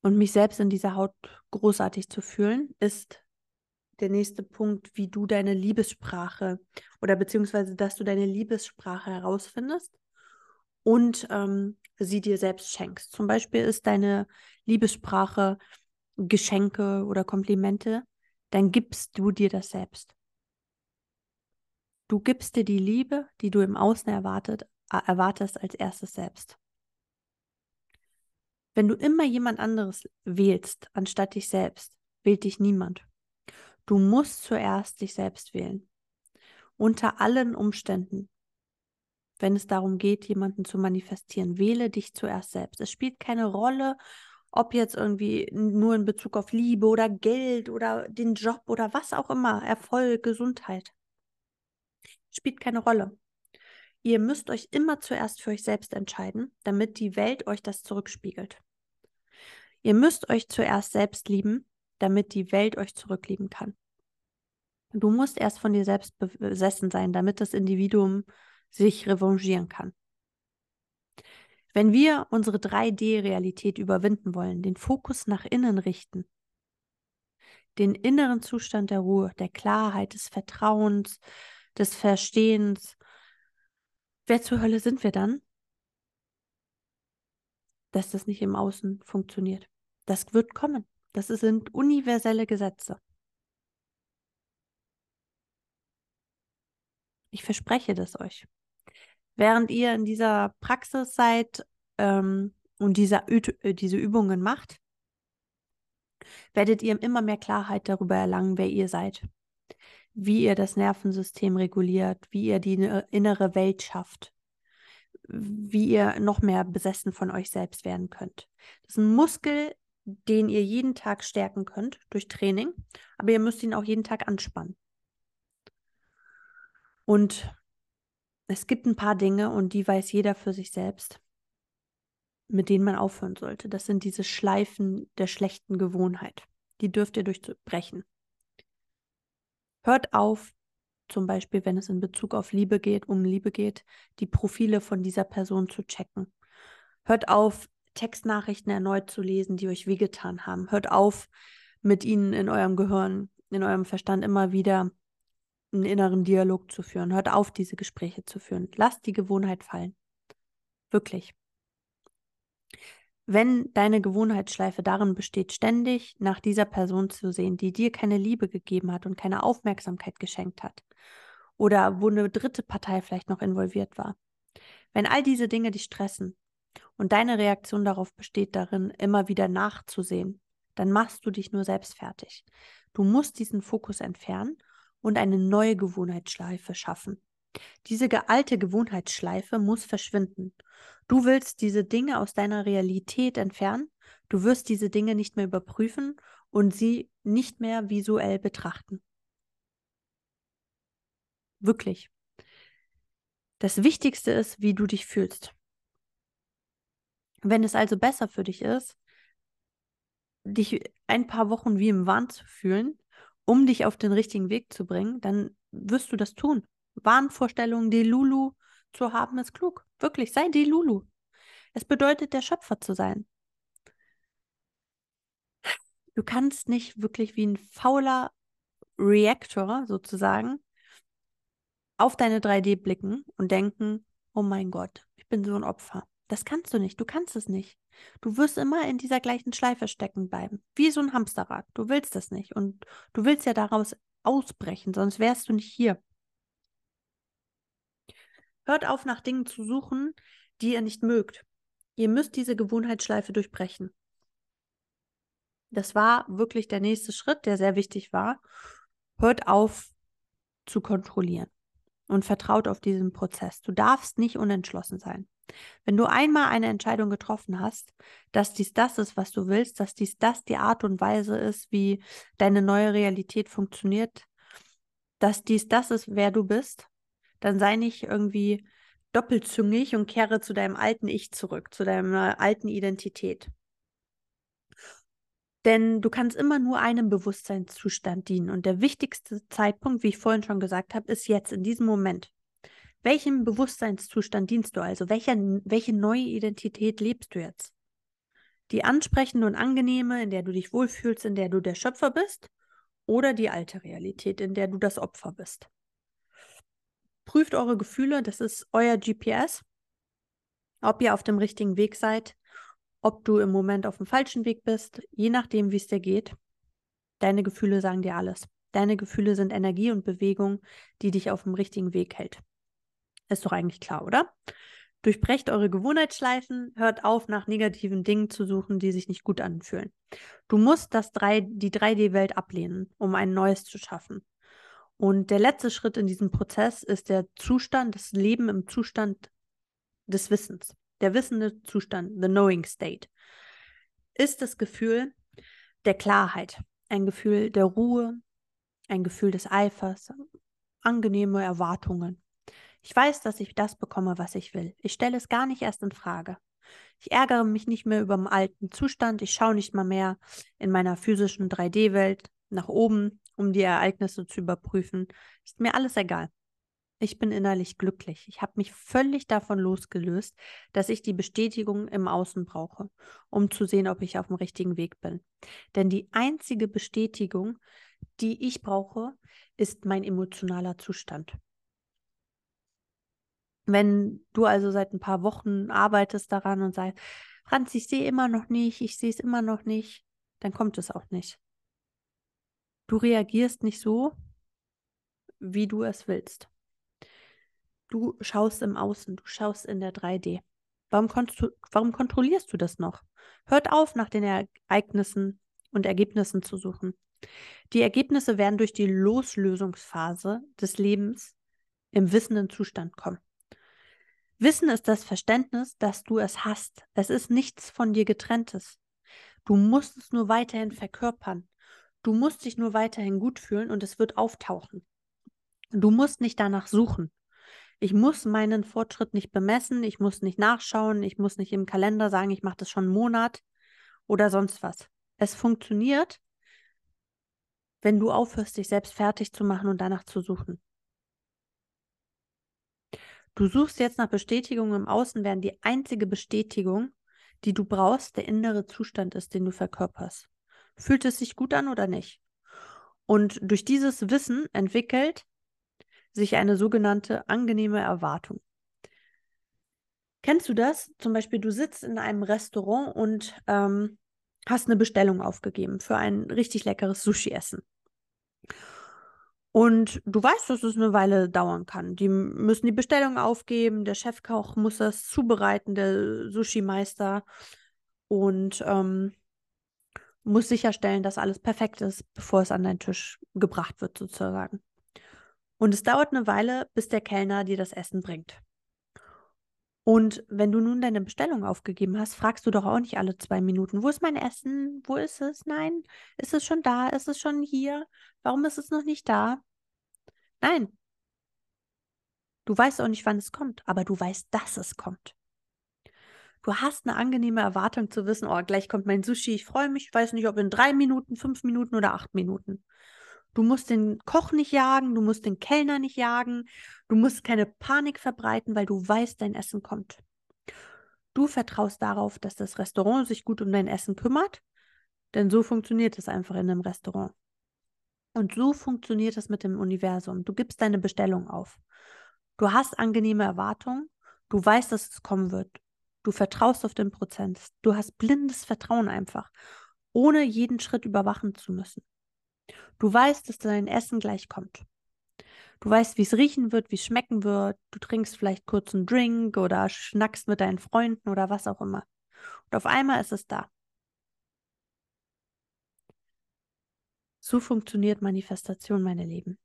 und mich selbst in dieser Haut großartig zu fühlen, ist der nächste Punkt, wie du deine Liebessprache oder beziehungsweise, dass du deine Liebessprache herausfindest und ähm, sie dir selbst schenkst. Zum Beispiel ist deine Liebessprache Geschenke oder Komplimente, dann gibst du dir das selbst. Du gibst dir die Liebe, die du im Außen erwartet, erwartest, als erstes selbst. Wenn du immer jemand anderes wählst, anstatt dich selbst, wählt dich niemand. Du musst zuerst dich selbst wählen. Unter allen Umständen, wenn es darum geht, jemanden zu manifestieren, wähle dich zuerst selbst. Es spielt keine Rolle, ob jetzt irgendwie nur in Bezug auf Liebe oder Geld oder den Job oder was auch immer, Erfolg, Gesundheit. Spielt keine Rolle. Ihr müsst euch immer zuerst für euch selbst entscheiden, damit die Welt euch das zurückspiegelt. Ihr müsst euch zuerst selbst lieben, damit die Welt euch zurücklieben kann. Du musst erst von dir selbst besessen sein, damit das Individuum sich revanchieren kann. Wenn wir unsere 3D-Realität überwinden wollen, den Fokus nach innen richten, den inneren Zustand der Ruhe, der Klarheit, des Vertrauens, des Verstehens, wer zur Hölle sind wir dann? Dass das nicht im Außen funktioniert. Das wird kommen. Das sind universelle Gesetze. Ich verspreche das euch. Während ihr in dieser Praxis seid ähm, und diese, äh, diese Übungen macht, werdet ihr immer mehr Klarheit darüber erlangen, wer ihr seid, wie ihr das Nervensystem reguliert, wie ihr die innere Welt schafft, wie ihr noch mehr besessen von euch selbst werden könnt. Das ist ein Muskel, den ihr jeden Tag stärken könnt durch Training, aber ihr müsst ihn auch jeden Tag anspannen. Und es gibt ein paar Dinge und die weiß jeder für sich selbst, mit denen man aufhören sollte. Das sind diese Schleifen der schlechten Gewohnheit. Die dürft ihr durchbrechen. Hört auf, zum Beispiel, wenn es in Bezug auf Liebe geht, um Liebe geht, die Profile von dieser Person zu checken. Hört auf, Textnachrichten erneut zu lesen, die euch wehgetan haben. Hört auf, mit ihnen in eurem Gehirn, in eurem Verstand immer wieder einen inneren Dialog zu führen. Hört auf, diese Gespräche zu führen. Lasst die Gewohnheit fallen. Wirklich. Wenn deine Gewohnheitsschleife darin besteht, ständig nach dieser Person zu sehen, die dir keine Liebe gegeben hat und keine Aufmerksamkeit geschenkt hat, oder wo eine dritte Partei vielleicht noch involviert war, wenn all diese Dinge dich stressen und deine Reaktion darauf besteht darin, immer wieder nachzusehen, dann machst du dich nur selbst fertig. Du musst diesen Fokus entfernen und eine neue Gewohnheitsschleife schaffen. Diese alte Gewohnheitsschleife muss verschwinden. Du willst diese Dinge aus deiner Realität entfernen, du wirst diese Dinge nicht mehr überprüfen und sie nicht mehr visuell betrachten. Wirklich. Das Wichtigste ist, wie du dich fühlst. Wenn es also besser für dich ist, dich ein paar Wochen wie im Wahn zu fühlen, um dich auf den richtigen Weg zu bringen, dann wirst du das tun. Wahnvorstellungen, die Lulu zu haben, ist klug. Wirklich, sei die Lulu. Es bedeutet, der Schöpfer zu sein. Du kannst nicht wirklich wie ein fauler Reaktor sozusagen auf deine 3D blicken und denken, oh mein Gott, ich bin so ein Opfer. Das kannst du nicht. Du kannst es nicht. Du wirst immer in dieser gleichen Schleife stecken bleiben. Wie so ein Hamsterrad. Du willst das nicht. Und du willst ja daraus ausbrechen, sonst wärst du nicht hier. Hört auf, nach Dingen zu suchen, die ihr nicht mögt. Ihr müsst diese Gewohnheitsschleife durchbrechen. Das war wirklich der nächste Schritt, der sehr wichtig war. Hört auf zu kontrollieren und vertraut auf diesen Prozess. Du darfst nicht unentschlossen sein. Wenn du einmal eine Entscheidung getroffen hast, dass dies das ist, was du willst, dass dies das die Art und Weise ist, wie deine neue Realität funktioniert, dass dies das ist, wer du bist, dann sei nicht irgendwie doppelzüngig und kehre zu deinem alten Ich zurück, zu deiner alten Identität. Denn du kannst immer nur einem Bewusstseinszustand dienen. Und der wichtigste Zeitpunkt, wie ich vorhin schon gesagt habe, ist jetzt, in diesem Moment. Welchem Bewusstseinszustand dienst du also? Welche, welche neue Identität lebst du jetzt? Die ansprechende und angenehme, in der du dich wohlfühlst, in der du der Schöpfer bist? Oder die alte Realität, in der du das Opfer bist? Prüft eure Gefühle, das ist euer GPS, ob ihr auf dem richtigen Weg seid, ob du im Moment auf dem falschen Weg bist, je nachdem, wie es dir geht. Deine Gefühle sagen dir alles. Deine Gefühle sind Energie und Bewegung, die dich auf dem richtigen Weg hält. Ist doch eigentlich klar, oder? Durchbrecht eure Gewohnheitsschleifen, hört auf, nach negativen Dingen zu suchen, die sich nicht gut anfühlen. Du musst das 3, die 3D-Welt ablehnen, um ein neues zu schaffen. Und der letzte Schritt in diesem Prozess ist der Zustand, das Leben im Zustand des Wissens der wissende Zustand, the knowing state, ist das Gefühl der Klarheit, ein Gefühl der Ruhe, ein Gefühl des Eifers, angenehme Erwartungen. Ich weiß, dass ich das bekomme, was ich will. Ich stelle es gar nicht erst in Frage. Ich ärgere mich nicht mehr über den alten Zustand. Ich schaue nicht mal mehr in meiner physischen 3D-Welt nach oben, um die Ereignisse zu überprüfen. Ist mir alles egal. Ich bin innerlich glücklich. Ich habe mich völlig davon losgelöst, dass ich die Bestätigung im Außen brauche, um zu sehen, ob ich auf dem richtigen Weg bin. Denn die einzige Bestätigung, die ich brauche, ist mein emotionaler Zustand. Wenn du also seit ein paar Wochen arbeitest daran und sagst, Franz, ich sehe immer noch nicht, ich sehe es immer noch nicht, dann kommt es auch nicht. Du reagierst nicht so, wie du es willst. Du schaust im Außen, du schaust in der 3D. Warum, warum kontrollierst du das noch? Hört auf, nach den Ereignissen und Ergebnissen zu suchen. Die Ergebnisse werden durch die Loslösungsphase des Lebens im wissenden Zustand kommen. Wissen ist das Verständnis, dass du es hast. Es ist nichts von dir getrenntes. Du musst es nur weiterhin verkörpern. Du musst dich nur weiterhin gut fühlen und es wird auftauchen. Du musst nicht danach suchen. Ich muss meinen Fortschritt nicht bemessen, ich muss nicht nachschauen, ich muss nicht im Kalender sagen, ich mache das schon einen Monat oder sonst was. Es funktioniert, wenn du aufhörst, dich selbst fertig zu machen und danach zu suchen. Du suchst jetzt nach Bestätigung im Außen, während die einzige Bestätigung, die du brauchst, der innere Zustand ist, den du verkörperst. Fühlt es sich gut an oder nicht? Und durch dieses Wissen entwickelt sich eine sogenannte angenehme Erwartung. Kennst du das? Zum Beispiel, du sitzt in einem Restaurant und ähm, hast eine Bestellung aufgegeben für ein richtig leckeres Sushi-Essen. Und du weißt, dass es eine Weile dauern kann. Die müssen die Bestellung aufgeben, der Chefkoch muss das zubereiten, der Sushi-Meister. Und ähm, muss sicherstellen, dass alles perfekt ist, bevor es an deinen Tisch gebracht wird, sozusagen. Und es dauert eine Weile, bis der Kellner dir das Essen bringt. Und wenn du nun deine Bestellung aufgegeben hast, fragst du doch auch nicht alle zwei Minuten, wo ist mein Essen? Wo ist es? Nein, ist es schon da? Ist es schon hier? Warum ist es noch nicht da? Nein. Du weißt auch nicht, wann es kommt, aber du weißt, dass es kommt. Du hast eine angenehme Erwartung zu wissen, oh, gleich kommt mein Sushi, ich freue mich, ich weiß nicht, ob in drei Minuten, fünf Minuten oder acht Minuten. Du musst den Koch nicht jagen, du musst den Kellner nicht jagen, du musst keine Panik verbreiten, weil du weißt, dein Essen kommt. Du vertraust darauf, dass das Restaurant sich gut um dein Essen kümmert, denn so funktioniert es einfach in einem Restaurant. Und so funktioniert es mit dem Universum. Du gibst deine Bestellung auf. Du hast angenehme Erwartungen, du weißt, dass es kommen wird. Du vertraust auf den Prozess. Du hast blindes Vertrauen einfach, ohne jeden Schritt überwachen zu müssen. Du weißt, dass dein Essen gleich kommt. Du weißt, wie es riechen wird, wie es schmecken wird. Du trinkst vielleicht kurz einen Drink oder schnackst mit deinen Freunden oder was auch immer. Und auf einmal ist es da. So funktioniert Manifestation, meine Lieben.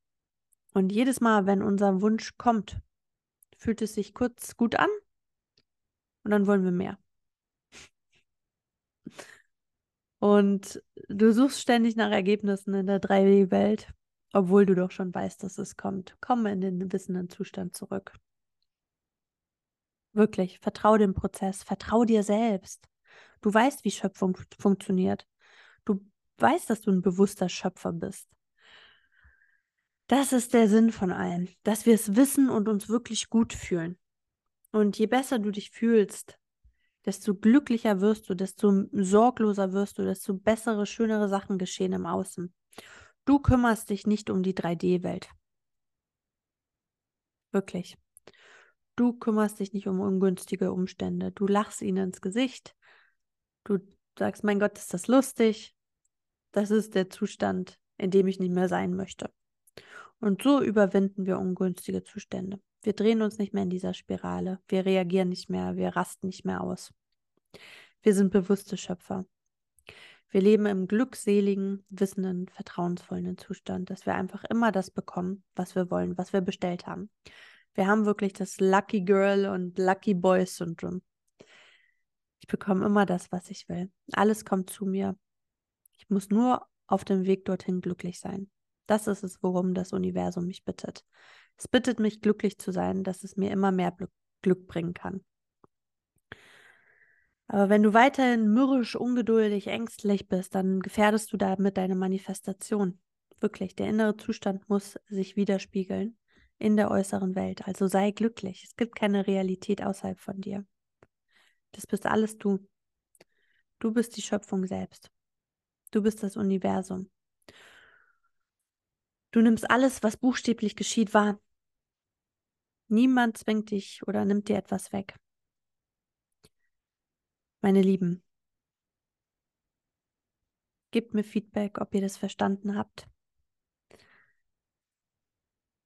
Und jedes Mal, wenn unser Wunsch kommt, fühlt es sich kurz gut an und dann wollen wir mehr. Und du suchst ständig nach Ergebnissen in der 3D-Welt, obwohl du doch schon weißt, dass es kommt. Komm in den wissenden Zustand zurück. Wirklich, vertrau dem Prozess, vertrau dir selbst. Du weißt, wie Schöpfung funktioniert. Du weißt, dass du ein bewusster Schöpfer bist. Das ist der Sinn von allem, dass wir es wissen und uns wirklich gut fühlen. Und je besser du dich fühlst, desto glücklicher wirst du, desto sorgloser wirst du, desto bessere, schönere Sachen geschehen im Außen. Du kümmerst dich nicht um die 3D-Welt. Wirklich. Du kümmerst dich nicht um ungünstige Umstände. Du lachst ihnen ins Gesicht. Du sagst, mein Gott, ist das lustig. Das ist der Zustand, in dem ich nicht mehr sein möchte. Und so überwinden wir ungünstige Zustände. Wir drehen uns nicht mehr in dieser Spirale. Wir reagieren nicht mehr. Wir rasten nicht mehr aus. Wir sind bewusste Schöpfer. Wir leben im glückseligen, wissenden, vertrauensvollen Zustand, dass wir einfach immer das bekommen, was wir wollen, was wir bestellt haben. Wir haben wirklich das Lucky Girl und Lucky Boy Syndrom. Ich bekomme immer das, was ich will. Alles kommt zu mir. Ich muss nur auf dem Weg dorthin glücklich sein. Das ist es, worum das Universum mich bittet. Es bittet mich, glücklich zu sein, dass es mir immer mehr Glück bringen kann. Aber wenn du weiterhin mürrisch, ungeduldig, ängstlich bist, dann gefährdest du damit deine Manifestation. Wirklich, der innere Zustand muss sich widerspiegeln in der äußeren Welt. Also sei glücklich. Es gibt keine Realität außerhalb von dir. Das bist alles du. Du bist die Schöpfung selbst. Du bist das Universum. Du nimmst alles, was buchstäblich geschieht, wahr. Niemand zwingt dich oder nimmt dir etwas weg. Meine Lieben, gebt mir Feedback, ob ihr das verstanden habt.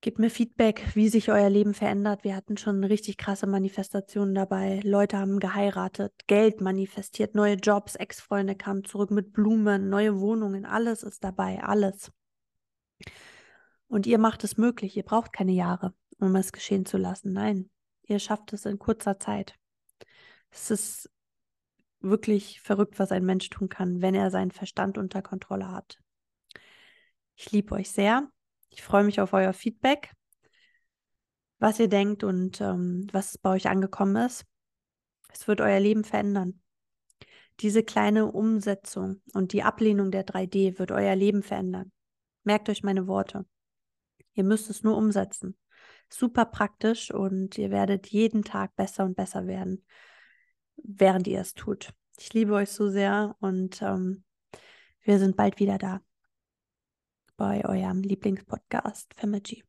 Gebt mir Feedback, wie sich euer Leben verändert. Wir hatten schon richtig krasse Manifestationen dabei. Leute haben geheiratet, Geld manifestiert, neue Jobs, Ex-Freunde kamen zurück mit Blumen, neue Wohnungen, alles ist dabei, alles. Und ihr macht es möglich. Ihr braucht keine Jahre, um es geschehen zu lassen. Nein, ihr schafft es in kurzer Zeit. Es ist wirklich verrückt, was ein Mensch tun kann, wenn er seinen Verstand unter Kontrolle hat. Ich liebe euch sehr. Ich freue mich auf euer Feedback, was ihr denkt und ähm, was bei euch angekommen ist. Es wird euer Leben verändern. Diese kleine Umsetzung und die Ablehnung der 3D wird euer Leben verändern. Merkt euch meine Worte. Ihr müsst es nur umsetzen. Super praktisch und ihr werdet jeden Tag besser und besser werden, während ihr es tut. Ich liebe euch so sehr und ähm, wir sind bald wieder da bei eurem Lieblingspodcast Famaji.